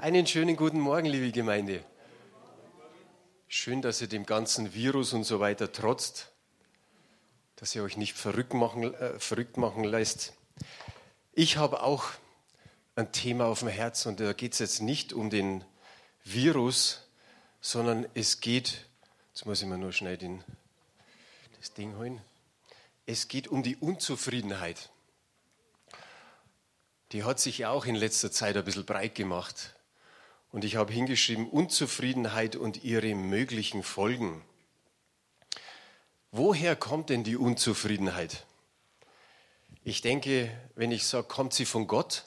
Einen schönen guten Morgen, liebe Gemeinde. Schön, dass ihr dem ganzen Virus und so weiter trotzt, dass ihr euch nicht verrückt machen, äh, verrückt machen lässt. Ich habe auch ein Thema auf dem Herzen und da geht es jetzt nicht um den Virus, sondern es geht, jetzt muss ich mir nur schnell den, das Ding holen, es geht um die Unzufriedenheit. Die hat sich ja auch in letzter Zeit ein bisschen breit gemacht. Und ich habe hingeschrieben, Unzufriedenheit und ihre möglichen Folgen. Woher kommt denn die Unzufriedenheit? Ich denke, wenn ich sage, kommt sie von Gott?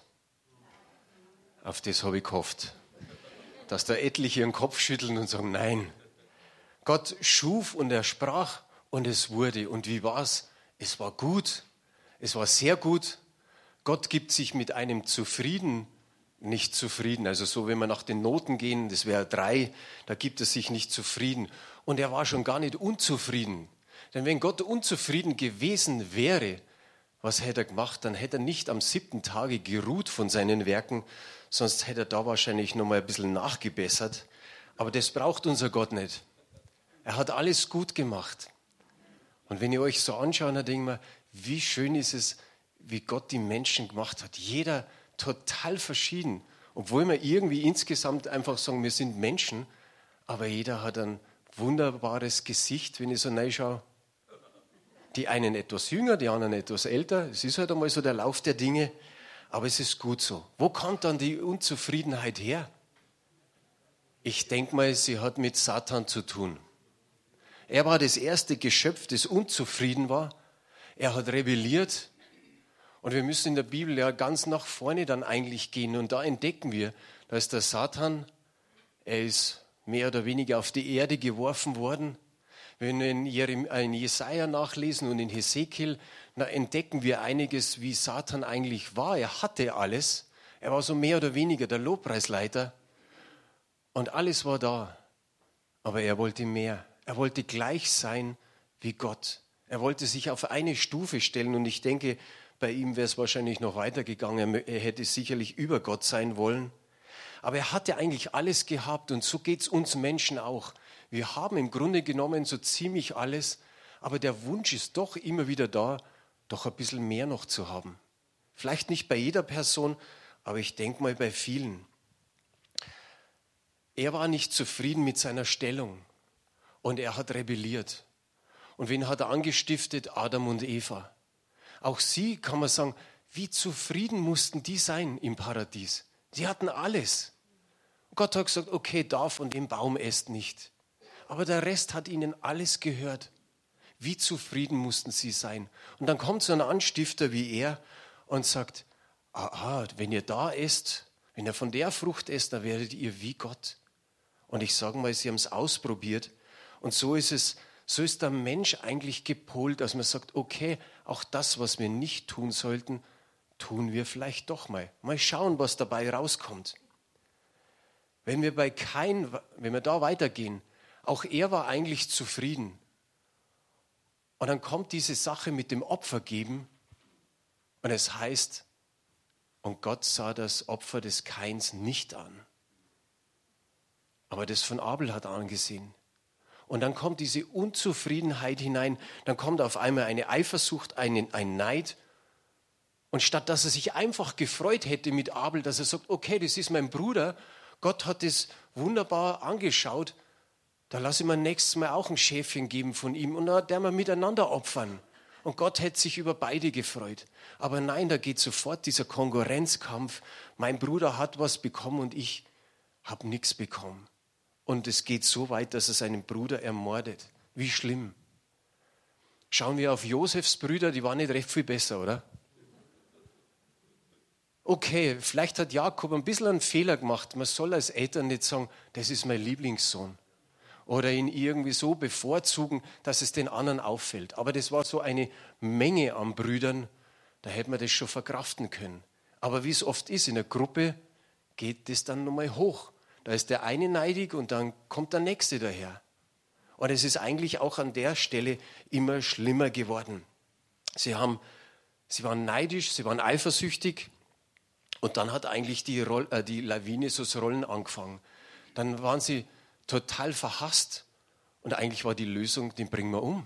Auf das habe ich gehofft. Dass da etliche ihren Kopf schütteln und sagen, nein. Gott schuf und er sprach und es wurde. Und wie war es? Es war gut. Es war sehr gut. Gott gibt sich mit einem zufrieden nicht zufrieden. Also so, wenn wir nach den Noten gehen, das wäre drei, da gibt er sich nicht zufrieden. Und er war schon gar nicht unzufrieden. Denn wenn Gott unzufrieden gewesen wäre, was hätte er gemacht? Dann hätte er nicht am siebten Tage geruht von seinen Werken, sonst hätte er da wahrscheinlich noch mal ein bisschen nachgebessert. Aber das braucht unser Gott nicht. Er hat alles gut gemacht. Und wenn ihr euch so anschaut, dann denkt man, wie schön ist es, wie Gott die Menschen gemacht hat. Jeder total verschieden. Obwohl wir irgendwie insgesamt einfach sagen, wir sind Menschen, aber jeder hat ein wunderbares Gesicht, wenn ich so reinschaue. Die einen etwas jünger, die anderen etwas älter. Es ist halt einmal so der Lauf der Dinge, aber es ist gut so. Wo kommt dann die Unzufriedenheit her? Ich denke mal, sie hat mit Satan zu tun. Er war das erste Geschöpf, das unzufrieden war. Er hat rebelliert und wir müssen in der Bibel ja ganz nach vorne dann eigentlich gehen. Und da entdecken wir, da ist der Satan, er ist mehr oder weniger auf die Erde geworfen worden. Wenn wir in Jesaja nachlesen und in Hesekiel, da entdecken wir einiges, wie Satan eigentlich war. Er hatte alles. Er war so mehr oder weniger der Lobpreisleiter. Und alles war da. Aber er wollte mehr. Er wollte gleich sein wie Gott. Er wollte sich auf eine Stufe stellen. Und ich denke, bei ihm wäre es wahrscheinlich noch weitergegangen. Er hätte sicherlich über Gott sein wollen. Aber er hatte eigentlich alles gehabt und so geht es uns Menschen auch. Wir haben im Grunde genommen so ziemlich alles, aber der Wunsch ist doch immer wieder da, doch ein bisschen mehr noch zu haben. Vielleicht nicht bei jeder Person, aber ich denke mal bei vielen. Er war nicht zufrieden mit seiner Stellung und er hat rebelliert. Und wen hat er angestiftet? Adam und Eva. Auch sie, kann man sagen, wie zufrieden mussten die sein im Paradies. Sie hatten alles. Gott hat gesagt, okay, da von dem Baum esst nicht. Aber der Rest hat ihnen alles gehört. Wie zufrieden mussten sie sein? Und dann kommt so ein Anstifter wie er und sagt, aha, wenn ihr da esst, wenn ihr von der Frucht esst, dann werdet ihr wie Gott. Und ich sage mal, sie haben es ausprobiert. Und so ist es so ist der Mensch eigentlich gepolt, dass man sagt, okay, auch das, was wir nicht tun sollten, tun wir vielleicht doch mal. Mal schauen, was dabei rauskommt. Wenn wir bei kein, wenn wir da weitergehen, auch er war eigentlich zufrieden. Und dann kommt diese Sache mit dem Opfer geben und es heißt, und Gott sah das Opfer des Kains nicht an. Aber das von Abel hat angesehen. Und dann kommt diese Unzufriedenheit hinein, dann kommt auf einmal eine Eifersucht, ein, ein Neid. Und statt dass er sich einfach gefreut hätte mit Abel, dass er sagt, okay, das ist mein Bruder, Gott hat es wunderbar angeschaut, da lasse ich mir nächstes Mal auch ein Schäfchen geben von ihm und dann werden wir miteinander opfern. Und Gott hätte sich über beide gefreut. Aber nein, da geht sofort dieser Konkurrenzkampf. Mein Bruder hat was bekommen und ich habe nichts bekommen. Und es geht so weit, dass er seinen Bruder ermordet. Wie schlimm. Schauen wir auf Josefs Brüder, die waren nicht recht viel besser, oder? Okay, vielleicht hat Jakob ein bisschen einen Fehler gemacht. Man soll als Eltern nicht sagen, das ist mein Lieblingssohn. Oder ihn irgendwie so bevorzugen, dass es den anderen auffällt. Aber das war so eine Menge an Brüdern, da hätte man das schon verkraften können. Aber wie es oft ist, in der Gruppe geht das dann nochmal hoch. Da ist der eine neidig und dann kommt der nächste daher. Und es ist eigentlich auch an der Stelle immer schlimmer geworden. Sie, haben, sie waren neidisch, sie waren eifersüchtig Und dann hat eigentlich die, Roll, äh, die Lawine so das Rollen angefangen. Dann waren sie total verhasst. Und eigentlich war die Lösung, den bringen wir um.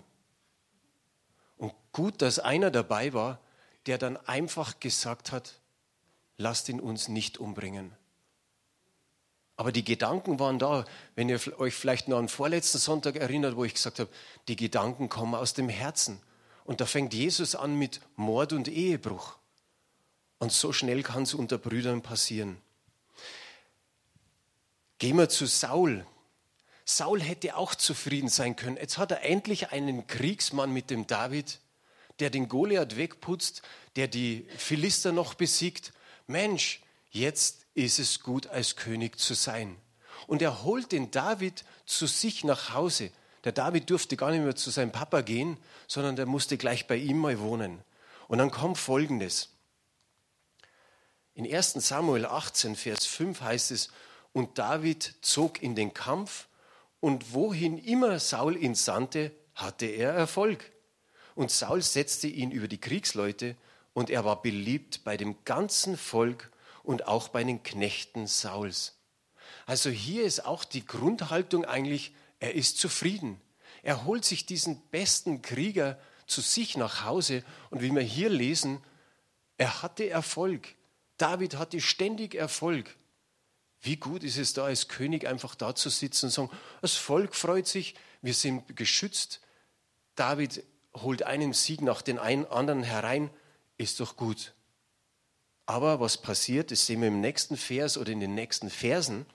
Und gut, dass einer dabei war, der dann einfach gesagt hat, lasst ihn uns nicht umbringen. Aber die Gedanken waren da. Wenn ihr euch vielleicht noch an vorletzten Sonntag erinnert, wo ich gesagt habe, die Gedanken kommen aus dem Herzen. Und da fängt Jesus an mit Mord und Ehebruch. Und so schnell kann es unter Brüdern passieren. Gehen wir zu Saul. Saul hätte auch zufrieden sein können. Jetzt hat er endlich einen Kriegsmann mit dem David, der den Goliath wegputzt, der die Philister noch besiegt. Mensch, jetzt ist es gut, als König zu sein. Und er holt den David zu sich nach Hause. Der David durfte gar nicht mehr zu seinem Papa gehen, sondern der musste gleich bei ihm mal wohnen. Und dann kommt Folgendes. In 1 Samuel 18, Vers 5 heißt es, und David zog in den Kampf, und wohin immer Saul ihn sandte, hatte er Erfolg. Und Saul setzte ihn über die Kriegsleute, und er war beliebt bei dem ganzen Volk und auch bei den Knechten Sauls. Also hier ist auch die Grundhaltung eigentlich, er ist zufrieden. Er holt sich diesen besten Krieger zu sich nach Hause und wie wir hier lesen, er hatte Erfolg. David hatte ständig Erfolg. Wie gut ist es da als König einfach da zu sitzen und sagen, das Volk freut sich, wir sind geschützt. David holt einen Sieg nach den anderen herein, ist doch gut. Aber was passiert, das sehen wir im nächsten Vers oder in den nächsten Versen.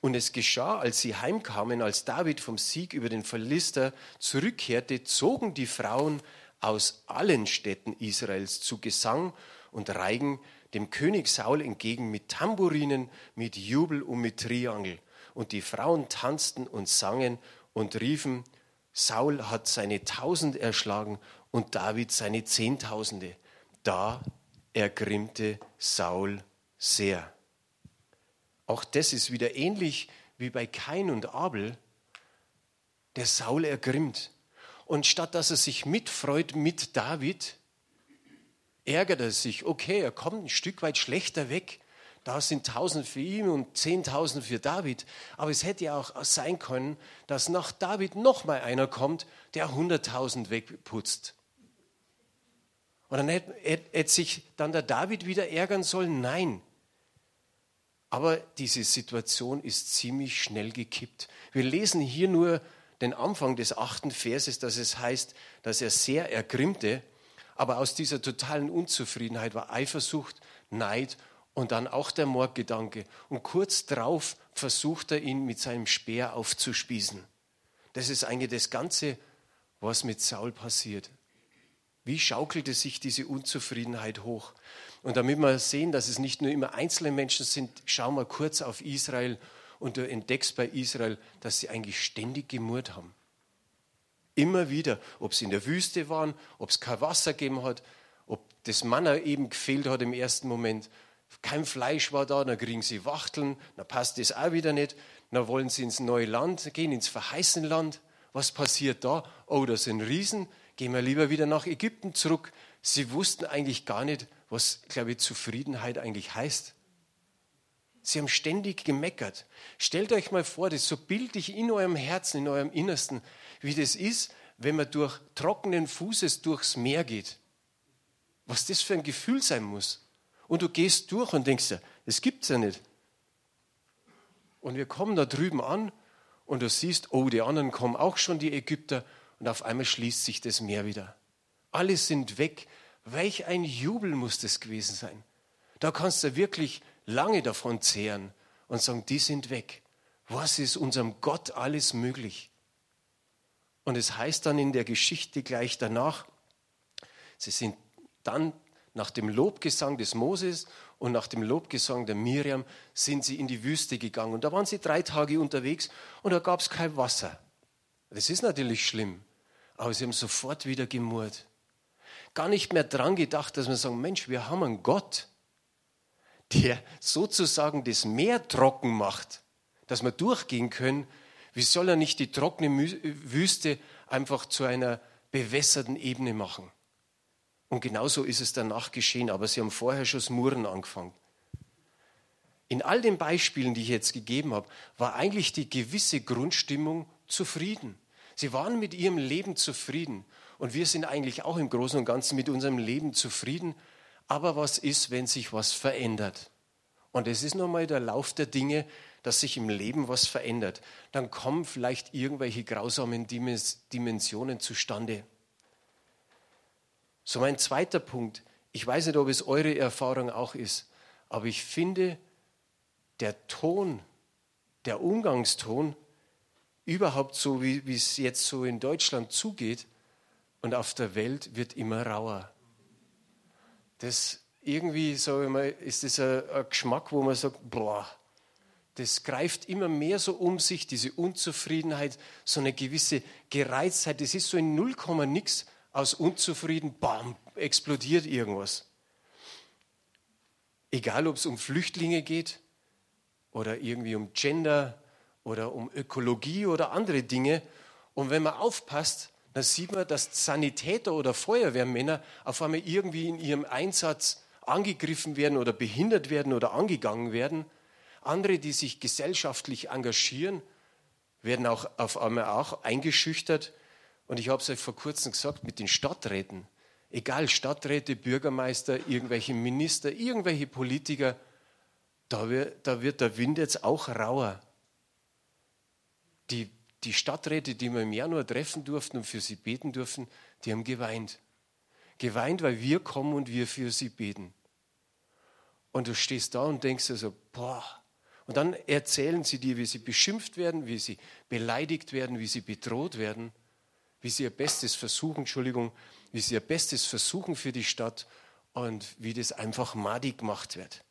Und es geschah, als sie heimkamen, als David vom Sieg über den Philister zurückkehrte, zogen die Frauen aus allen Städten Israels zu Gesang und Reigen dem König Saul entgegen mit Tamburinen, mit Jubel und mit Triangel. Und die Frauen tanzten und sangen und riefen, Saul hat seine Tausend erschlagen und David seine Zehntausende. Da ergrimmte Saul sehr. Auch das ist wieder ähnlich wie bei Kain und Abel. Der Saul ergrimmt. Und statt dass er sich mitfreut mit David, ärgert er sich. Okay, er kommt ein Stück weit schlechter weg. Da sind tausend für ihn und zehntausend für David. Aber es hätte ja auch sein können, dass nach David noch mal einer kommt, der hunderttausend wegputzt. Und dann hätte, hätte sich dann der David wieder ärgern sollen? Nein. Aber diese Situation ist ziemlich schnell gekippt. Wir lesen hier nur den Anfang des achten Verses, dass es heißt, dass er sehr ergrimmte, aber aus dieser totalen Unzufriedenheit war Eifersucht, Neid und dann auch der Mordgedanke. Und kurz darauf versucht er ihn mit seinem Speer aufzuspießen. Das ist eigentlich das Ganze, was mit Saul passiert. Wie schaukelte sich diese Unzufriedenheit hoch? Und damit wir sehen, dass es nicht nur immer einzelne Menschen sind, schau mal kurz auf Israel und du entdeckst bei Israel, dass sie eigentlich ständig gemurrt haben. Immer wieder, ob sie in der Wüste waren, ob es kein Wasser gegeben hat, ob das Manna eben gefehlt hat im ersten Moment, kein Fleisch war da, dann kriegen sie Wachteln, dann passt das auch wieder nicht, dann wollen sie ins neue Land gehen, ins verheißene Land. Was passiert da? Oh, da sind Riesen, gehen wir lieber wieder nach Ägypten zurück. Sie wussten eigentlich gar nicht, was, glaube ich, Zufriedenheit eigentlich heißt. Sie haben ständig gemeckert. Stellt euch mal vor, das so bildlich in eurem Herzen, in eurem Innersten, wie das ist, wenn man durch trockenen Fußes durchs Meer geht. Was das für ein Gefühl sein muss. Und du gehst durch und denkst ja, das gibt's ja nicht. Und wir kommen da drüben an und du siehst, oh, die anderen kommen auch schon, die Ägypter, und auf einmal schließt sich das Meer wieder. Alle sind weg. Welch ein Jubel muss das gewesen sein. Da kannst du wirklich lange davon zehren und sagen, die sind weg. Was ist unserem Gott alles möglich? Und es heißt dann in der Geschichte gleich danach, sie sind dann nach dem Lobgesang des Moses und nach dem Lobgesang der Miriam sind sie in die Wüste gegangen. Und da waren sie drei Tage unterwegs und da gab es kein Wasser. Das ist natürlich schlimm aber sie haben sofort wieder gemurrt. Gar nicht mehr dran gedacht, dass wir sagen, Mensch, wir haben einen Gott, der sozusagen das Meer trocken macht, dass wir durchgehen können. Wie soll er nicht die trockene Wüste einfach zu einer bewässerten Ebene machen? Und genauso ist es danach geschehen, aber sie haben vorher schon das Murren angefangen. in all den Beispielen, die ich jetzt gegeben habe, war eigentlich die gewisse Grundstimmung zufrieden. Sie waren mit ihrem Leben zufrieden. Und wir sind eigentlich auch im Großen und Ganzen mit unserem Leben zufrieden. Aber was ist, wenn sich was verändert? Und es ist nun mal der Lauf der Dinge, dass sich im Leben was verändert. Dann kommen vielleicht irgendwelche grausamen Dimensionen zustande. So mein zweiter Punkt. Ich weiß nicht, ob es eure Erfahrung auch ist, aber ich finde, der Ton, der Umgangston, überhaupt so, wie, es jetzt so in Deutschland zugeht und auf der Welt, wird immer rauer. Das irgendwie, so immer, ist das ein, ein Geschmack, wo man sagt, boah, das greift immer mehr so um sich, diese Unzufriedenheit, so eine gewisse Gereiztheit. Das ist so in 0, nix aus Unzufrieden, bam, explodiert irgendwas. Egal, ob es um Flüchtlinge geht oder irgendwie um Gender oder um Ökologie oder andere Dinge. Und wenn man aufpasst, dann sieht man, dass Sanitäter oder Feuerwehrmänner auf einmal irgendwie in ihrem Einsatz angegriffen werden oder behindert werden oder angegangen werden. Andere, die sich gesellschaftlich engagieren, werden auch auf einmal auch eingeschüchtert. Und ich habe es euch vor kurzem gesagt mit den Stadträten. Egal, Stadträte, Bürgermeister, irgendwelche Minister, irgendwelche Politiker, da wird, da wird der Wind jetzt auch rauer. Die, die Stadträte, die wir im Januar treffen durften und für sie beten durften, die haben geweint. Geweint, weil wir kommen und wir für sie beten. Und du stehst da und denkst dir so, boah. Und dann erzählen sie dir, wie sie beschimpft werden, wie sie beleidigt werden, wie sie bedroht werden, wie sie ihr Bestes versuchen, Entschuldigung, wie sie ihr Bestes versuchen für die Stadt und wie das einfach madig gemacht wird.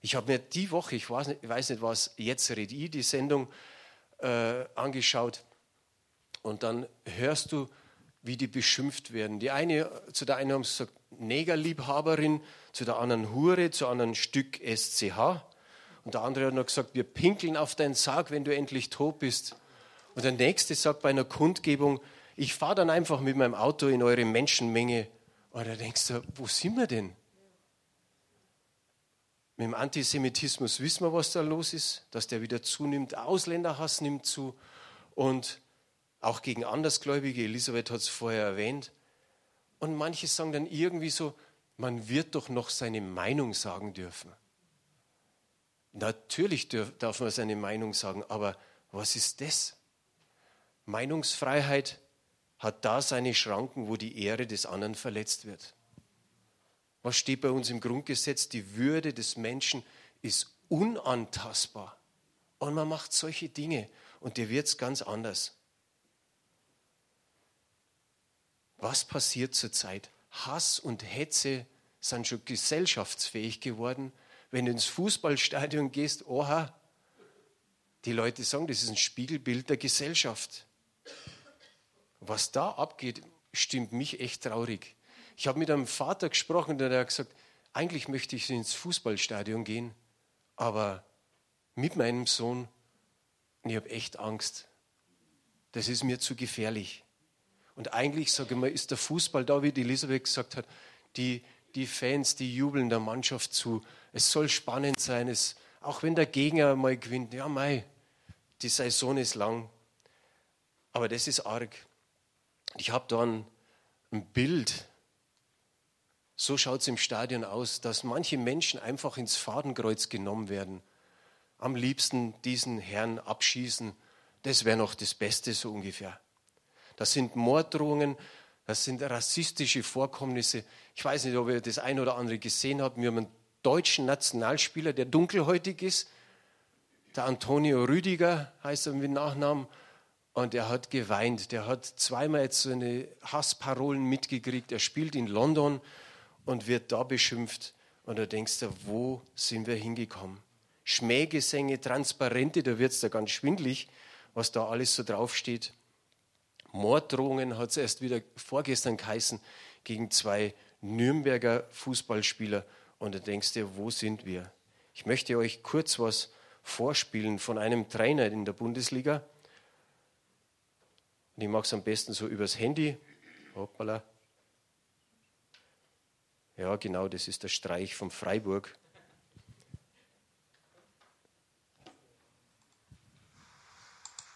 Ich habe mir die Woche, ich weiß nicht, ich weiß nicht was, jetzt red ich, die Sendung äh, angeschaut und dann hörst du, wie die beschimpft werden. Die eine, zu der einen haben sie gesagt, Negerliebhaberin, zu der anderen Hure, zu anderen Stück SCH. Und der andere hat noch gesagt, wir pinkeln auf deinen Sarg, wenn du endlich tot bist. Und der nächste sagt bei einer Kundgebung, ich fahre dann einfach mit meinem Auto in eure Menschenmenge. Und da denkst du, wo sind wir denn? Mit dem Antisemitismus wissen wir, was da los ist, dass der wieder zunimmt. Ausländerhass nimmt zu und auch gegen Andersgläubige. Elisabeth hat es vorher erwähnt. Und manche sagen dann irgendwie so, man wird doch noch seine Meinung sagen dürfen. Natürlich darf man seine Meinung sagen, aber was ist das? Meinungsfreiheit hat da seine Schranken, wo die Ehre des anderen verletzt wird. Was steht bei uns im Grundgesetz? Die Würde des Menschen ist unantastbar. Und man macht solche Dinge und dir wird es ganz anders. Was passiert zurzeit? Hass und Hetze sind schon gesellschaftsfähig geworden. Wenn du ins Fußballstadion gehst, oha, die Leute sagen, das ist ein Spiegelbild der Gesellschaft. Was da abgeht, stimmt mich echt traurig. Ich habe mit einem Vater gesprochen, der hat gesagt, eigentlich möchte ich ins Fußballstadion gehen, aber mit meinem Sohn, ich habe echt Angst. Das ist mir zu gefährlich. Und eigentlich, sage ich mal, ist der Fußball da, wie die Elisabeth gesagt hat, die, die Fans, die jubeln der Mannschaft zu. Es soll spannend sein, es, auch wenn der Gegner mal gewinnt. Ja, mei, die Saison ist lang. Aber das ist arg. Ich habe da ein, ein Bild so schaut es im Stadion aus, dass manche Menschen einfach ins Fadenkreuz genommen werden. Am liebsten diesen Herrn abschießen. Das wäre noch das Beste so ungefähr. Das sind Morddrohungen, das sind rassistische Vorkommnisse. Ich weiß nicht, ob ihr das ein oder andere gesehen habt. Wir haben einen deutschen Nationalspieler, der dunkelhäutig ist. Der Antonio Rüdiger heißt er mit Nachnamen. Und er hat geweint. Der hat zweimal jetzt so eine Hassparolen mitgekriegt. Er spielt in London und wird da beschimpft. Und da denkst du, wo sind wir hingekommen? Schmähgesänge, Transparente, da wird es da ganz schwindlig, was da alles so draufsteht. Morddrohungen hat es erst wieder vorgestern geheißen gegen zwei Nürnberger Fußballspieler. Und da denkst du, wo sind wir? Ich möchte euch kurz was vorspielen von einem Trainer in der Bundesliga. Und ich mache es am besten so übers Handy. Hoppala. Ja, genau, das ist der Streich von Freiburg.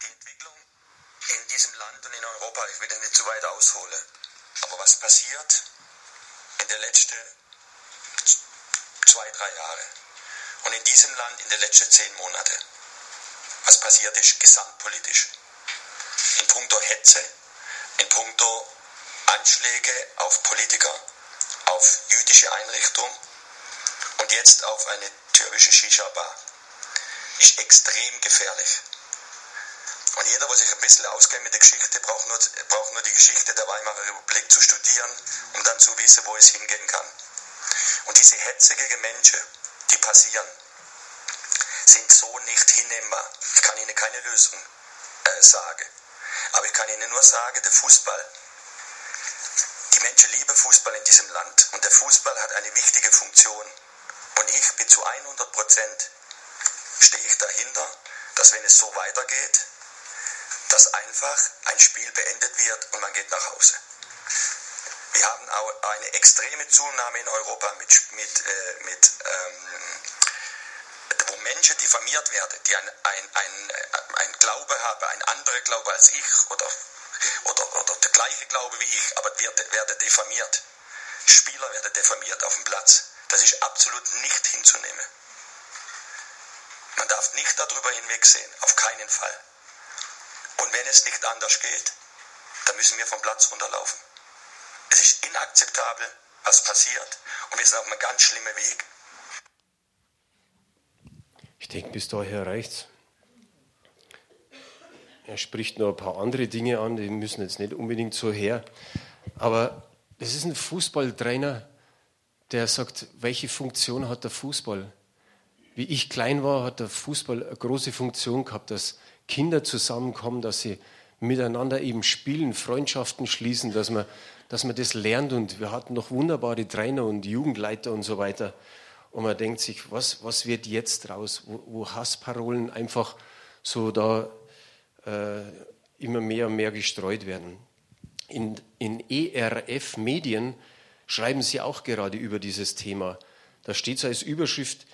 Die Entwicklung in diesem Land und in Europa, ich will das nicht zu weit ausholen, aber was passiert in den letzten zwei, drei Jahren und in diesem Land in den letzten zehn Monaten, was passiert ist gesamtpolitisch? In puncto Hetze, in puncto Anschläge auf Politiker auf jüdische Einrichtungen und jetzt auf eine türkische Shisha-Bar ist extrem gefährlich. Und jeder, der sich ein bisschen auskennt mit der Geschichte, braucht nur, braucht nur die Geschichte der Weimarer Republik zu studieren, um dann zu wissen, wo es hingehen kann. Und diese Hetze gegen Menschen, die passieren, sind so nicht hinnehmbar. Ich kann Ihnen keine Lösung äh, sagen. Aber ich kann Ihnen nur sagen, der Fußball, Menschen lieben Fußball in diesem Land. Und der Fußball hat eine wichtige Funktion. Und ich bin zu 100 Prozent stehe ich dahinter, dass wenn es so weitergeht, dass einfach ein Spiel beendet wird und man geht nach Hause. Wir haben auch eine extreme Zunahme in Europa mit, mit, äh, mit ähm, wo Menschen diffamiert werden, die ein, ein, ein, ein Glaube haben, ein anderer Glaube als ich oder, oder, oder der gleiche Glaube wie ich, aber wird, werden diffamiert. Spieler werden diffamiert auf dem Platz. Das ist absolut nicht hinzunehmen. Man darf nicht darüber hinwegsehen, auf keinen Fall. Und wenn es nicht anders geht, dann müssen wir vom Platz runterlaufen. Es ist inakzeptabel, was passiert, und wir sind auf einem ganz schlimmen Weg. Ich denke, bis daher reicht's. Er spricht noch ein paar andere Dinge an, die müssen jetzt nicht unbedingt so her. Aber es ist ein Fußballtrainer, der sagt, welche Funktion hat der Fußball? Wie ich klein war, hat der Fußball eine große Funktion gehabt, dass Kinder zusammenkommen, dass sie miteinander eben spielen, Freundschaften schließen, dass man, dass man das lernt. Und wir hatten noch wunderbare Trainer und Jugendleiter und so weiter. Und man denkt sich, was, was wird jetzt draus, wo, wo Hassparolen einfach so da äh, immer mehr und mehr gestreut werden. In, in ERF Medien schreiben sie auch gerade über dieses Thema. Da steht so als Überschrift,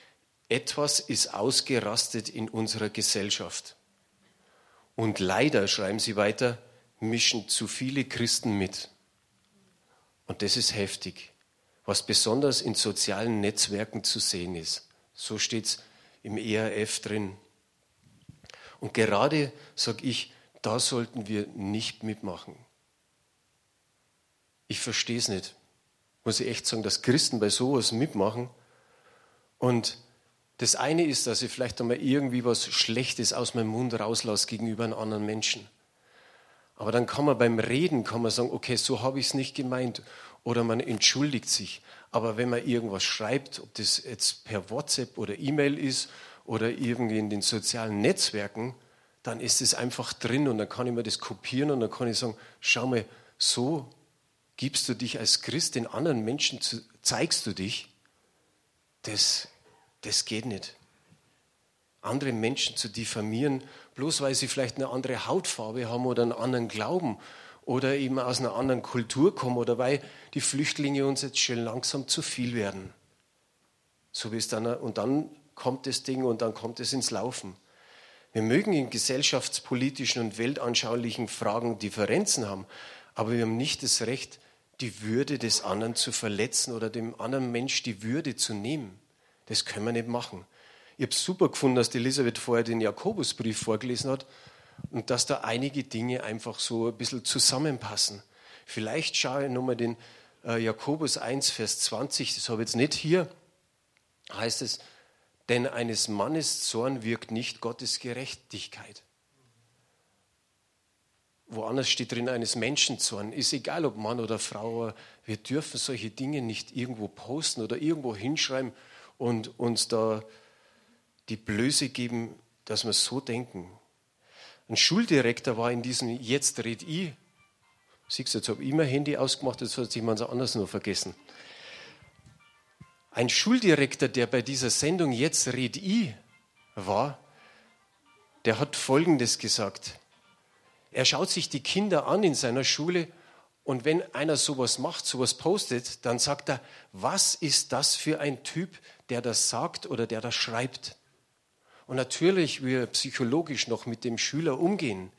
etwas ist ausgerastet in unserer Gesellschaft. Und leider, schreiben sie weiter, mischen zu viele Christen mit. Und das ist heftig, was besonders in sozialen Netzwerken zu sehen ist. So steht es im ERF drin. Und gerade sage ich, da sollten wir nicht mitmachen. Ich verstehe es nicht, muss ich echt sagen, dass Christen bei sowas mitmachen und das eine ist, dass ich vielleicht einmal irgendwie was Schlechtes aus meinem Mund rauslasse gegenüber einem anderen Menschen. Aber dann kann man beim Reden kann man sagen, okay, so habe ich es nicht gemeint. Oder man entschuldigt sich. Aber wenn man irgendwas schreibt, ob das jetzt per WhatsApp oder E-Mail ist oder irgendwie in den sozialen Netzwerken, dann ist es einfach drin und dann kann ich mir das kopieren und dann kann ich sagen, schau mal, so gibst du dich als Christ den anderen Menschen, zeigst du dich. Das das geht nicht. Andere Menschen zu diffamieren, bloß weil sie vielleicht eine andere Hautfarbe haben oder einen anderen Glauben oder eben aus einer anderen Kultur kommen oder weil die Flüchtlinge uns jetzt schon langsam zu viel werden. So wie es dann, und dann kommt das Ding und dann kommt es ins Laufen. Wir mögen in gesellschaftspolitischen und weltanschaulichen Fragen Differenzen haben, aber wir haben nicht das Recht, die Würde des anderen zu verletzen oder dem anderen Mensch die Würde zu nehmen. Das können wir nicht machen. Ich habe es super gefunden, dass die Elisabeth vorher den Jakobusbrief vorgelesen hat und dass da einige Dinge einfach so ein bisschen zusammenpassen. Vielleicht schaue ich nochmal den äh, Jakobus 1, Vers 20, das habe ich jetzt nicht hier, heißt es, denn eines Mannes Zorn wirkt nicht Gottes Gerechtigkeit. Woanders steht drin eines Menschen Zorn. Ist egal, ob Mann oder Frau, wir dürfen solche Dinge nicht irgendwo posten oder irgendwo hinschreiben, und uns da die Blöße geben, dass wir so denken. Ein Schuldirektor war in diesem Jetzt red ich. Siehst du, jetzt habe ich mein Handy ausgemacht, jetzt hat sich jemand anders noch vergessen. Ein Schuldirektor, der bei dieser Sendung Jetzt red ich war, der hat Folgendes gesagt. Er schaut sich die Kinder an in seiner Schule und wenn einer sowas macht, sowas postet, dann sagt er, was ist das für ein Typ, der das sagt oder der das schreibt? Und natürlich wir psychologisch noch mit dem Schüler umgehen.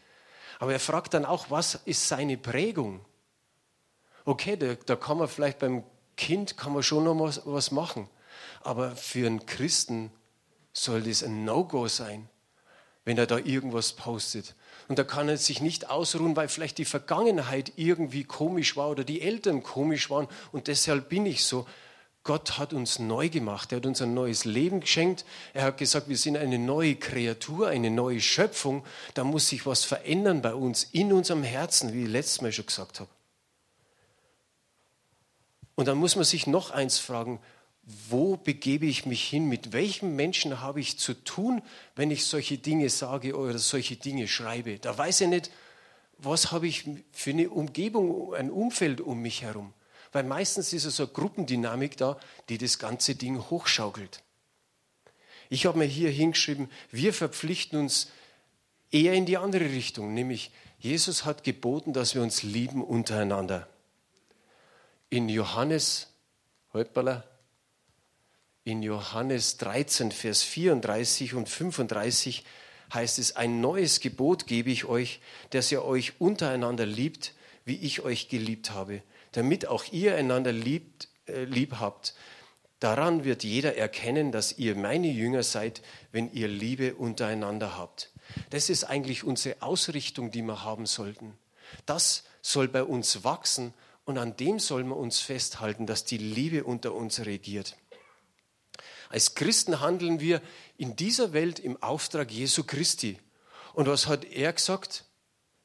Aber er fragt dann auch, was ist seine Prägung? Okay, da, da kann man vielleicht beim Kind kann man schon noch was, was machen. Aber für einen Christen soll das ein No-Go sein, wenn er da irgendwas postet. Und da kann er sich nicht ausruhen, weil vielleicht die Vergangenheit irgendwie komisch war oder die Eltern komisch waren und deshalb bin ich so. Gott hat uns neu gemacht, er hat uns ein neues Leben geschenkt. Er hat gesagt, wir sind eine neue Kreatur, eine neue Schöpfung. Da muss sich was verändern bei uns, in unserem Herzen, wie ich letztes Mal schon gesagt habe. Und dann muss man sich noch eins fragen, wo begebe ich mich hin? Mit welchem Menschen habe ich zu tun, wenn ich solche Dinge sage oder solche Dinge schreibe? Da weiß ich nicht, was habe ich für eine Umgebung, ein Umfeld um mich herum. Weil meistens ist es so eine Gruppendynamik da, die das ganze Ding hochschaukelt. Ich habe mir hier hingeschrieben, wir verpflichten uns eher in die andere Richtung, nämlich Jesus hat geboten, dass wir uns lieben untereinander. In Johannes, in Johannes 13, Vers 34 und 35 heißt es, ein neues Gebot gebe ich euch, dass ihr euch untereinander liebt, wie ich euch geliebt habe, damit auch ihr einander liebt, äh, lieb habt. Daran wird jeder erkennen, dass ihr meine Jünger seid, wenn ihr Liebe untereinander habt. Das ist eigentlich unsere Ausrichtung, die wir haben sollten. Das soll bei uns wachsen und an dem sollen wir uns festhalten, dass die Liebe unter uns regiert. Als Christen handeln wir in dieser Welt im Auftrag Jesu Christi. Und was hat er gesagt?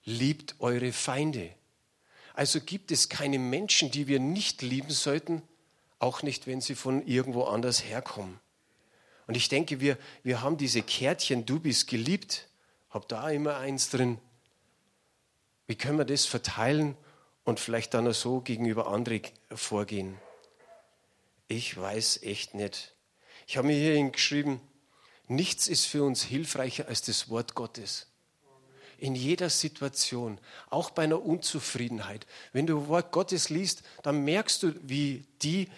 Liebt eure Feinde. Also gibt es keine Menschen, die wir nicht lieben sollten, auch nicht, wenn sie von irgendwo anders herkommen. Und ich denke, wir, wir haben diese Kärtchen, du bist geliebt, hab da immer eins drin. Wie können wir das verteilen und vielleicht dann auch so gegenüber anderen vorgehen? Ich weiß echt nicht. Ich habe mir hierhin geschrieben, nichts ist für uns hilfreicher als das Wort Gottes. In jeder Situation, auch bei einer Unzufriedenheit. Wenn du Wort Gottes liest, dann merkst du, wie die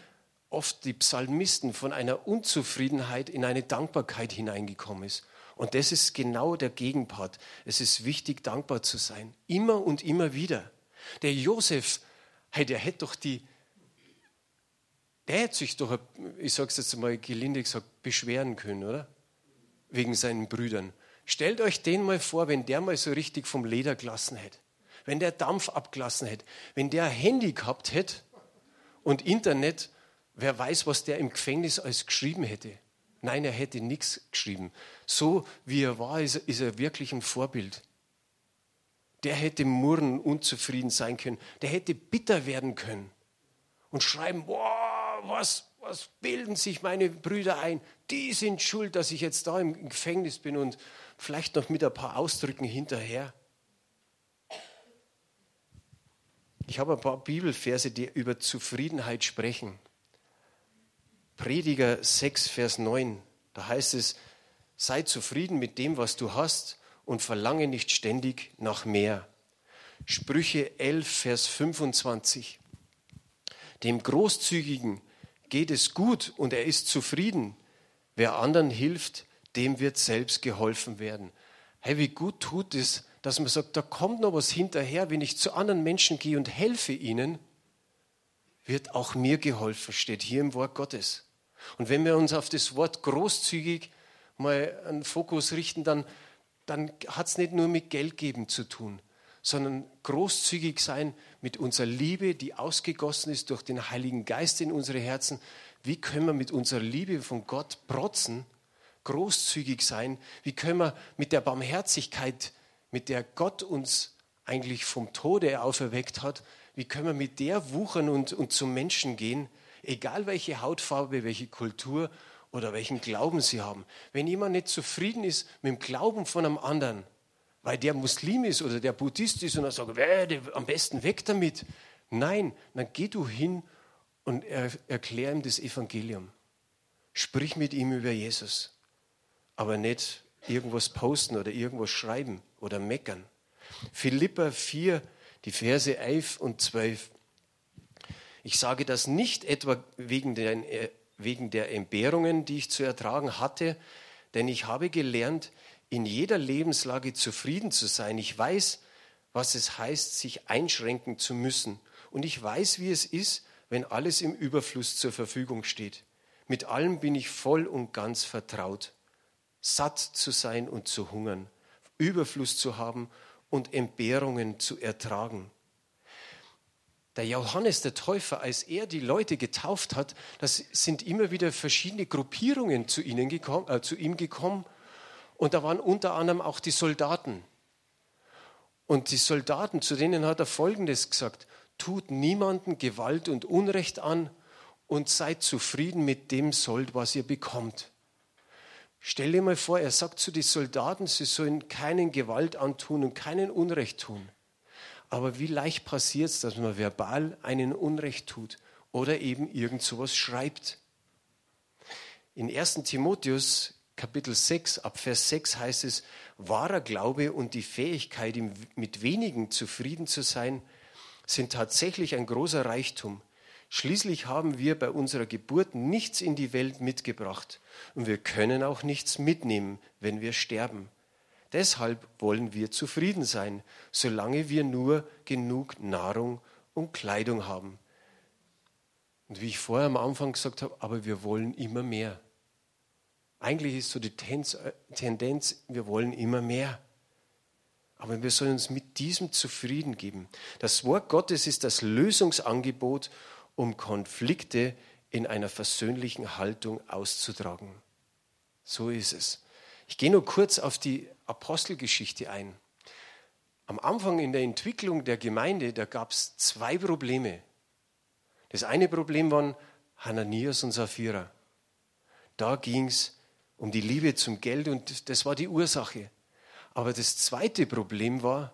oft die Psalmisten von einer Unzufriedenheit in eine Dankbarkeit hineingekommen ist. Und das ist genau der Gegenpart. Es ist wichtig, dankbar zu sein. Immer und immer wieder. Der Josef, hey, der hätte doch die, der hätte sich doch, ich sage es jetzt mal gelinde gesagt, beschweren können, oder? Wegen seinen Brüdern. Stellt euch den mal vor, wenn der mal so richtig vom Leder gelassen hätte. Wenn der Dampf abgelassen hätte. Wenn der Handy gehabt hätte und Internet, wer weiß, was der im Gefängnis alles geschrieben hätte. Nein, er hätte nichts geschrieben. So wie er war, ist er, ist er wirklich ein Vorbild. Der hätte murren, unzufrieden sein können. Der hätte bitter werden können und schreiben, boah, was, was bilden sich meine Brüder ein? Die sind schuld, dass ich jetzt da im Gefängnis bin und vielleicht noch mit ein paar Ausdrücken hinterher. Ich habe ein paar Bibelverse, die über Zufriedenheit sprechen. Prediger 6, Vers 9, da heißt es, sei zufrieden mit dem, was du hast und verlange nicht ständig nach mehr. Sprüche 11, Vers 25. Dem Großzügigen geht es gut und er ist zufrieden. Wer anderen hilft, dem wird selbst geholfen werden. Hey, wie gut tut es, dass man sagt, da kommt noch was hinterher, wenn ich zu anderen Menschen gehe und helfe ihnen, wird auch mir geholfen, steht hier im Wort Gottes. Und wenn wir uns auf das Wort großzügig mal einen Fokus richten, dann, dann hat es nicht nur mit Geld geben zu tun, sondern großzügig sein mit unserer Liebe, die ausgegossen ist durch den Heiligen Geist in unsere Herzen. Wie können wir mit unserer Liebe von Gott protzen, großzügig sein? Wie können wir mit der Barmherzigkeit, mit der Gott uns eigentlich vom Tode auferweckt hat, wie können wir mit der wuchern und, und zum Menschen gehen, egal welche Hautfarbe, welche Kultur oder welchen Glauben sie haben. Wenn jemand nicht zufrieden ist mit dem Glauben von einem anderen, weil der Muslim ist oder der Buddhist ist und er sagt, werde am besten weg damit. Nein, dann geh du hin und er, erklär ihm das Evangelium. Sprich mit ihm über Jesus. Aber nicht irgendwas posten oder irgendwas schreiben oder meckern. Philippa 4, die Verse 11 und 12. Ich sage das nicht etwa wegen der, wegen der Entbehrungen, die ich zu ertragen hatte, denn ich habe gelernt, in jeder Lebenslage zufrieden zu sein. Ich weiß, was es heißt, sich einschränken zu müssen. Und ich weiß, wie es ist, wenn alles im Überfluss zur Verfügung steht. Mit allem bin ich voll und ganz vertraut. Satt zu sein und zu hungern, Überfluss zu haben und Entbehrungen zu ertragen. Der Johannes der Täufer, als er die Leute getauft hat, das sind immer wieder verschiedene Gruppierungen zu, ihnen gekommen, äh, zu ihm gekommen. Und da waren unter anderem auch die Soldaten. Und die Soldaten, zu denen hat er Folgendes gesagt, tut niemanden Gewalt und Unrecht an und seid zufrieden mit dem Sold, was ihr bekommt. Stell dir mal vor, er sagt zu den Soldaten, sie sollen keinen Gewalt antun und keinen Unrecht tun. Aber wie leicht passiert es, dass man verbal einen Unrecht tut oder eben irgend sowas schreibt? In 1. Timotheus Kapitel 6, ab Vers 6 heißt es, wahrer Glaube und die Fähigkeit, mit wenigen zufrieden zu sein, sind tatsächlich ein großer Reichtum. Schließlich haben wir bei unserer Geburt nichts in die Welt mitgebracht und wir können auch nichts mitnehmen, wenn wir sterben. Deshalb wollen wir zufrieden sein, solange wir nur genug Nahrung und Kleidung haben. Und wie ich vorher am Anfang gesagt habe, aber wir wollen immer mehr. Eigentlich ist so die Tendenz, wir wollen immer mehr. Aber wir sollen uns mit diesem zufrieden geben. Das Wort Gottes ist das Lösungsangebot, um Konflikte in einer versöhnlichen Haltung auszutragen. So ist es. Ich gehe nur kurz auf die Apostelgeschichte ein. Am Anfang in der Entwicklung der Gemeinde, da gab es zwei Probleme. Das eine Problem waren Hananias und Sapphira. Da ging es um die Liebe zum Geld und das war die Ursache. Aber das zweite Problem war,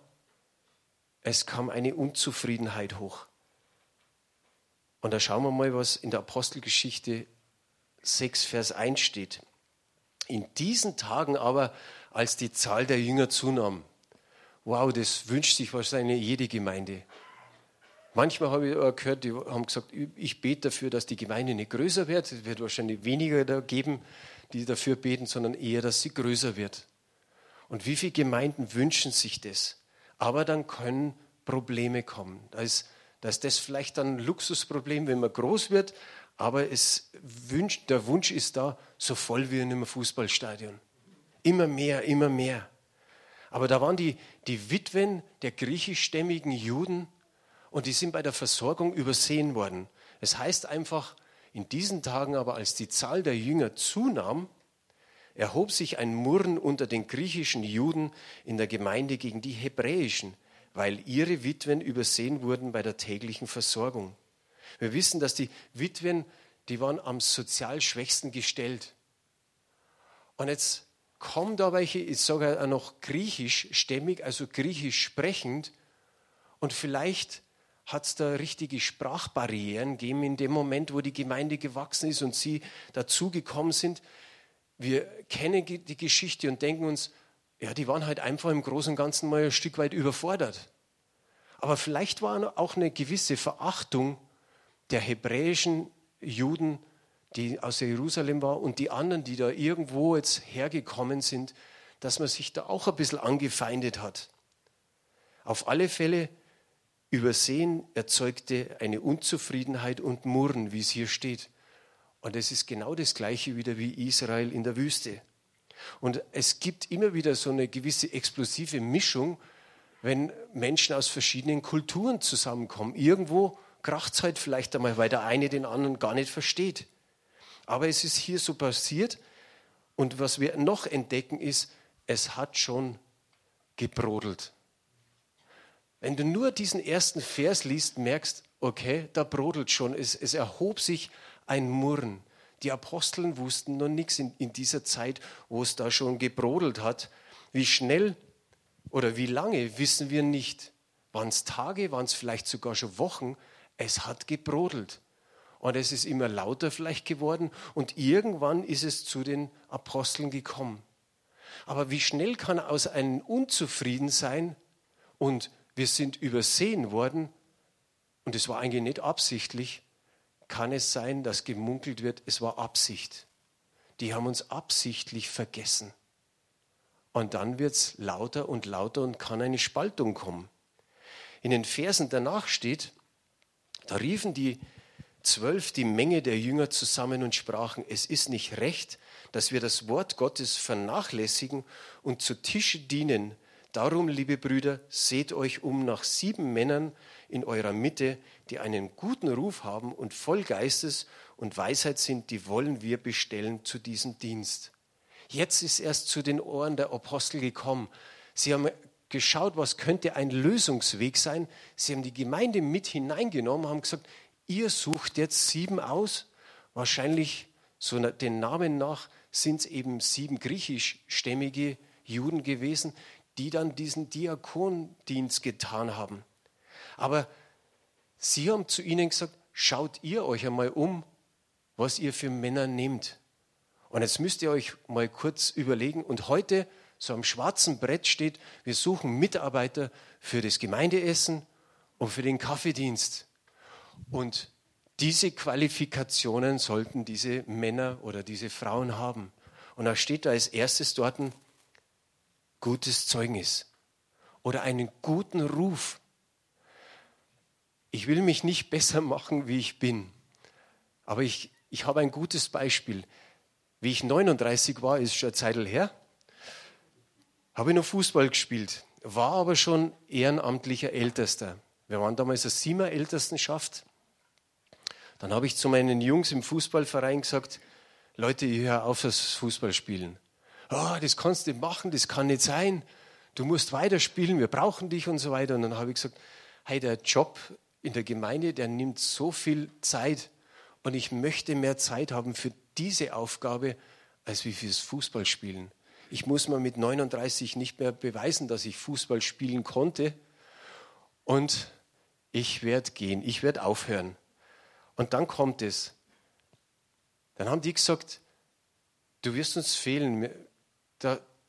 es kam eine Unzufriedenheit hoch. Und da schauen wir mal, was in der Apostelgeschichte 6, Vers 1 steht. In diesen Tagen aber, als die Zahl der Jünger zunahm, wow, das wünscht sich wahrscheinlich jede Gemeinde. Manchmal habe ich gehört, die haben gesagt, ich bete dafür, dass die Gemeinde nicht größer wird. Es wird wahrscheinlich weniger da geben, die dafür beten, sondern eher, dass sie größer wird. Und wie viele Gemeinden wünschen sich das? Aber dann können Probleme kommen. Da ist, da ist das vielleicht ein Luxusproblem, wenn man groß wird, aber es wünscht, der Wunsch ist da, so voll wie in einem Fußballstadion. Immer mehr, immer mehr. Aber da waren die, die Witwen der griechischstämmigen Juden und die sind bei der Versorgung übersehen worden. Es heißt einfach, in diesen Tagen aber, als die Zahl der Jünger zunahm, erhob sich ein Murren unter den griechischen Juden in der Gemeinde gegen die hebräischen, weil ihre Witwen übersehen wurden bei der täglichen Versorgung. Wir wissen, dass die Witwen, die waren am sozial schwächsten gestellt. Und jetzt kommen da welche, ich sage auch noch griechischstämmig, also griechisch sprechend, und vielleicht hat es da richtige Sprachbarrieren gegeben in dem Moment, wo die Gemeinde gewachsen ist und sie dazugekommen sind. Wir kennen die Geschichte und denken uns, ja, die waren halt einfach im Großen und Ganzen mal ein Stück weit überfordert. Aber vielleicht war auch eine gewisse Verachtung der hebräischen Juden, die aus Jerusalem waren und die anderen, die da irgendwo jetzt hergekommen sind, dass man sich da auch ein bisschen angefeindet hat. Auf alle Fälle Übersehen erzeugte eine Unzufriedenheit und Murren, wie es hier steht. Und es ist genau das Gleiche wieder wie Israel in der Wüste. Und es gibt immer wieder so eine gewisse explosive Mischung, wenn Menschen aus verschiedenen Kulturen zusammenkommen. Irgendwo kracht es halt vielleicht einmal, weil der eine den anderen gar nicht versteht. Aber es ist hier so passiert. Und was wir noch entdecken ist, es hat schon gebrodelt. Wenn du nur diesen ersten Vers liest, merkst, okay, da brodelt schon, es, es erhob sich ein Murren. Die Aposteln wussten noch nichts in, in dieser Zeit, wo es da schon gebrodelt hat. Wie schnell oder wie lange, wissen wir nicht. Waren es Tage, waren es vielleicht sogar schon Wochen? Es hat gebrodelt. Und es ist immer lauter vielleicht geworden und irgendwann ist es zu den Aposteln gekommen. Aber wie schnell kann aus einem Unzufriedensein und wir sind übersehen worden und es war eigentlich nicht absichtlich, kann es sein, dass gemunkelt wird, es war Absicht. Die haben uns absichtlich vergessen. Und dann wird es lauter und lauter und kann eine Spaltung kommen. in den Versen danach steht, da riefen die zwölf die Menge der Jünger zusammen und sprachen, es ist nicht recht, dass wir das Wort Gottes vernachlässigen und zu Tische dienen. Darum, liebe Brüder, seht euch um nach sieben Männern in eurer Mitte, die einen guten Ruf haben und voll Geistes und Weisheit sind, die wollen wir bestellen zu diesem Dienst. Jetzt ist erst zu den Ohren der Apostel gekommen. Sie haben geschaut, was könnte ein Lösungsweg sein. Sie haben die Gemeinde mit hineingenommen, haben gesagt, ihr sucht jetzt sieben aus, wahrscheinlich so den Namen nach, sind es eben sieben griechischstämmige Juden gewesen, die dann diesen Diakondienst getan haben. Aber sie haben zu ihnen gesagt, schaut ihr euch einmal um, was ihr für Männer nehmt. Und jetzt müsst ihr euch mal kurz überlegen. Und heute so am schwarzen Brett steht, wir suchen Mitarbeiter für das Gemeindeessen und für den Kaffeedienst. Und diese Qualifikationen sollten diese Männer oder diese Frauen haben. Und da steht da als erstes dort ein gutes Zeugnis oder einen guten Ruf. Ich will mich nicht besser machen, wie ich bin, aber ich, ich habe ein gutes Beispiel. Wie ich 39 war, ist schon eine Zeit her, habe ich noch Fußball gespielt, war aber schon ehrenamtlicher Ältester. Wir waren damals eine Siemer-Ältestenschaft dann habe ich zu meinen Jungs im Fußballverein gesagt, Leute, ich höre auf das Fußballspielen. Oh, das kannst du nicht machen, das kann nicht sein. Du musst weiterspielen, wir brauchen dich und so weiter. Und dann habe ich gesagt, hey, der Job in der Gemeinde, der nimmt so viel Zeit und ich möchte mehr Zeit haben für diese Aufgabe als wie fürs Fußballspielen. Ich muss mir mit 39 nicht mehr beweisen, dass ich Fußball spielen konnte und ich werde gehen, ich werde aufhören. Und dann kommt es. Dann haben die gesagt, du wirst uns fehlen.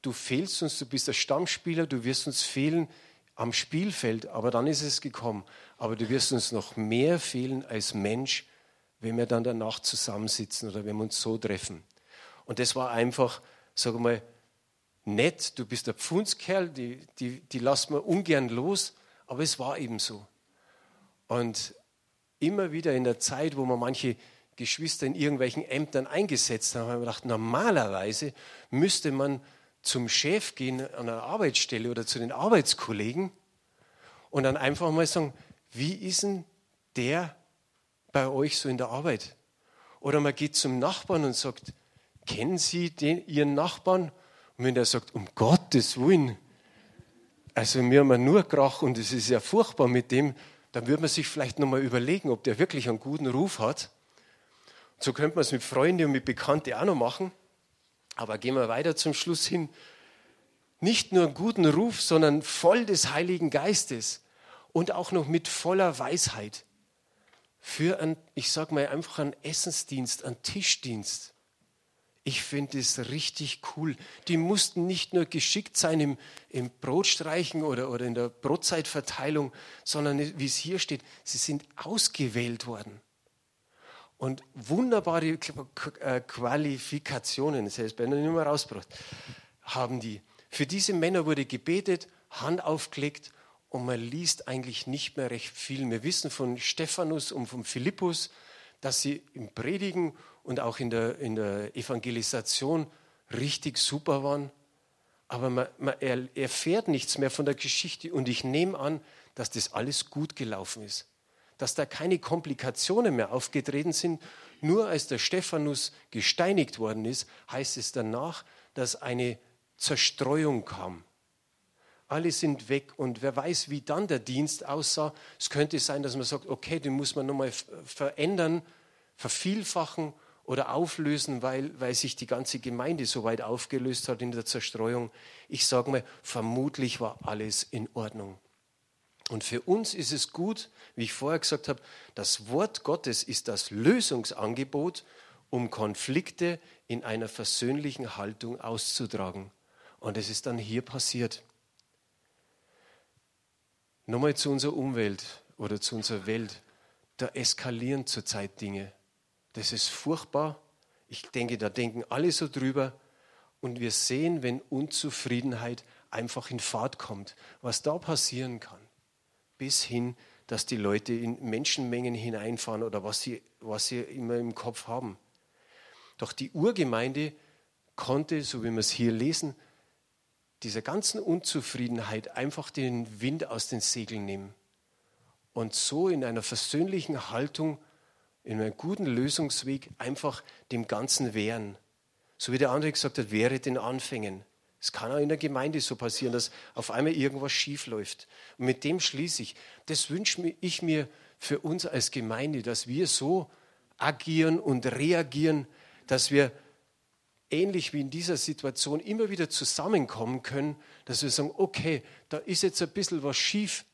Du fehlst uns, du bist der Stammspieler, du wirst uns fehlen am Spielfeld. Aber dann ist es gekommen. Aber du wirst uns noch mehr fehlen als Mensch, wenn wir dann danach zusammensitzen oder wenn wir uns so treffen. Und das war einfach, sag mal, nett. Du bist der Pfundskerl, die, die, die lassen wir ungern los. Aber es war eben so. Und immer wieder in der Zeit, wo man manche Geschwister in irgendwelchen Ämtern eingesetzt haben, haben wir gedacht, normalerweise müsste man zum Chef gehen an einer Arbeitsstelle oder zu den Arbeitskollegen und dann einfach mal sagen, wie ist denn der bei euch so in der Arbeit? Oder man geht zum Nachbarn und sagt, kennen Sie den, Ihren Nachbarn? Und wenn der sagt, um Gottes Willen, also mir haben nur Krach und es ist ja furchtbar mit dem, dann würde man sich vielleicht nochmal überlegen, ob der wirklich einen guten Ruf hat. So könnte man es mit Freunden und mit Bekannten auch noch machen. Aber gehen wir weiter zum Schluss hin. Nicht nur einen guten Ruf, sondern voll des Heiligen Geistes und auch noch mit voller Weisheit. Für einen, ich sage mal einfach einen Essensdienst, einen Tischdienst. Ich finde es richtig cool. Die mussten nicht nur geschickt sein im, im Brotstreichen oder, oder in der Brotzeitverteilung, sondern wie es hier steht, sie sind ausgewählt worden. Und wunderbare äh, Qualifikationen, heißt, wenn er nicht mehr rausgebracht, haben die. Für diese Männer wurde gebetet, Hand aufgelegt und man liest eigentlich nicht mehr recht viel. Wir wissen von Stephanus und von Philippus, dass sie im Predigen und auch in der, in der Evangelisation richtig super waren. Aber man, man erfährt nichts mehr von der Geschichte und ich nehme an, dass das alles gut gelaufen ist. Dass da keine Komplikationen mehr aufgetreten sind. Nur als der Stephanus gesteinigt worden ist, heißt es danach, dass eine Zerstreuung kam. Alle sind weg und wer weiß, wie dann der Dienst aussah. Es könnte sein, dass man sagt, okay, den muss man nochmal verändern, vervielfachen oder auflösen, weil, weil sich die ganze Gemeinde so weit aufgelöst hat in der Zerstreuung. Ich sage mal, vermutlich war alles in Ordnung. Und für uns ist es gut, wie ich vorher gesagt habe, das Wort Gottes ist das Lösungsangebot, um Konflikte in einer versöhnlichen Haltung auszutragen. Und es ist dann hier passiert. Nochmal zu unserer Umwelt oder zu unserer Welt. Da eskalieren zurzeit Dinge. Das ist furchtbar. Ich denke, da denken alle so drüber. Und wir sehen, wenn Unzufriedenheit einfach in Fahrt kommt, was da passieren kann. bis hin, dass die Leute in Menschenmengen hineinfahren oder was sie, was sie immer im Kopf haben. Doch die Urgemeinde konnte, so wie wir es hier lesen, dieser ganzen Unzufriedenheit einfach den Wind aus den Segeln nehmen und so in einer versöhnlichen Haltung, in einem guten Lösungsweg einfach dem Ganzen wehren. So wie der andere gesagt hat, wäre den Anfängen. Es kann auch in der Gemeinde so passieren, dass auf einmal irgendwas schief läuft. Und mit dem schließe ich. Das wünsche ich mir für uns als Gemeinde, dass wir so agieren und reagieren, dass wir ähnlich wie in dieser Situation immer wieder zusammenkommen können, dass wir sagen, okay, da ist jetzt ein bisschen was schief,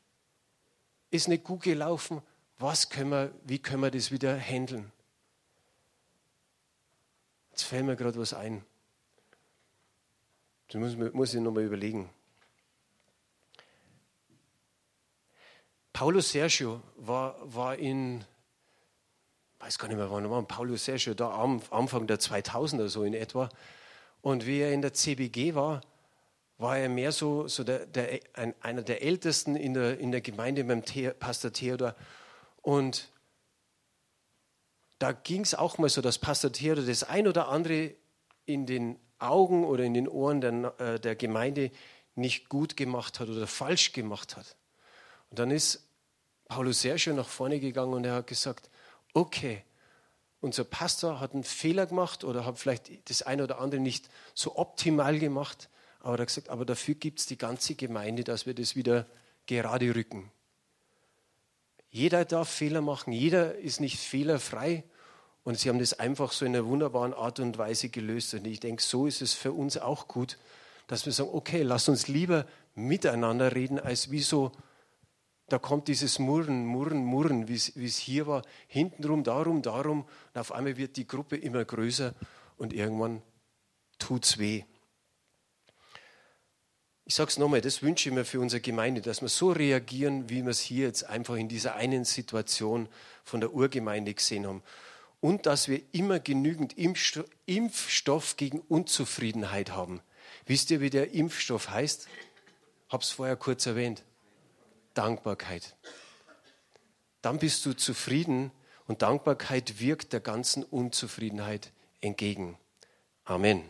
ist nicht gut gelaufen, was können wir, wie können wir das wieder handeln? Jetzt fällt mir gerade was ein. Das muss, muss ich nochmal überlegen. Paulo Sergio war, war in weiß gar nicht mehr wann, war Paulo Sergio da am Anfang der 2000er so in etwa. Und wie er in der CBG war, war er mehr so, so der, der, ein, einer der Ältesten in der, in der Gemeinde beim The Pastor Theodor. Und da ging es auch mal so, dass Pastor Theodor das ein oder andere in den Augen oder in den Ohren der, äh, der Gemeinde nicht gut gemacht hat oder falsch gemacht hat. Und dann ist Paulo Sergio nach vorne gegangen und er hat gesagt, okay, unser Pastor hat einen Fehler gemacht oder hat vielleicht das eine oder andere nicht so optimal gemacht, aber er hat gesagt, aber dafür gibt es die ganze Gemeinde, dass wir das wieder gerade rücken. Jeder darf Fehler machen, jeder ist nicht fehlerfrei und sie haben das einfach so in einer wunderbaren Art und Weise gelöst. Und ich denke, so ist es für uns auch gut, dass wir sagen, okay, lass uns lieber miteinander reden, als wie so da kommt dieses Murren, Murren, Murren, wie es hier war, hintenrum, darum, darum. Und auf einmal wird die Gruppe immer größer und irgendwann tut es weh. Ich sage es nochmal, das wünsche ich mir für unsere Gemeinde, dass wir so reagieren, wie wir es hier jetzt einfach in dieser einen Situation von der Urgemeinde gesehen haben. Und dass wir immer genügend Impfstoff gegen Unzufriedenheit haben. Wisst ihr, wie der Impfstoff heißt? Habe es vorher kurz erwähnt. Dankbarkeit. Dann bist du zufrieden und Dankbarkeit wirkt der ganzen Unzufriedenheit entgegen. Amen.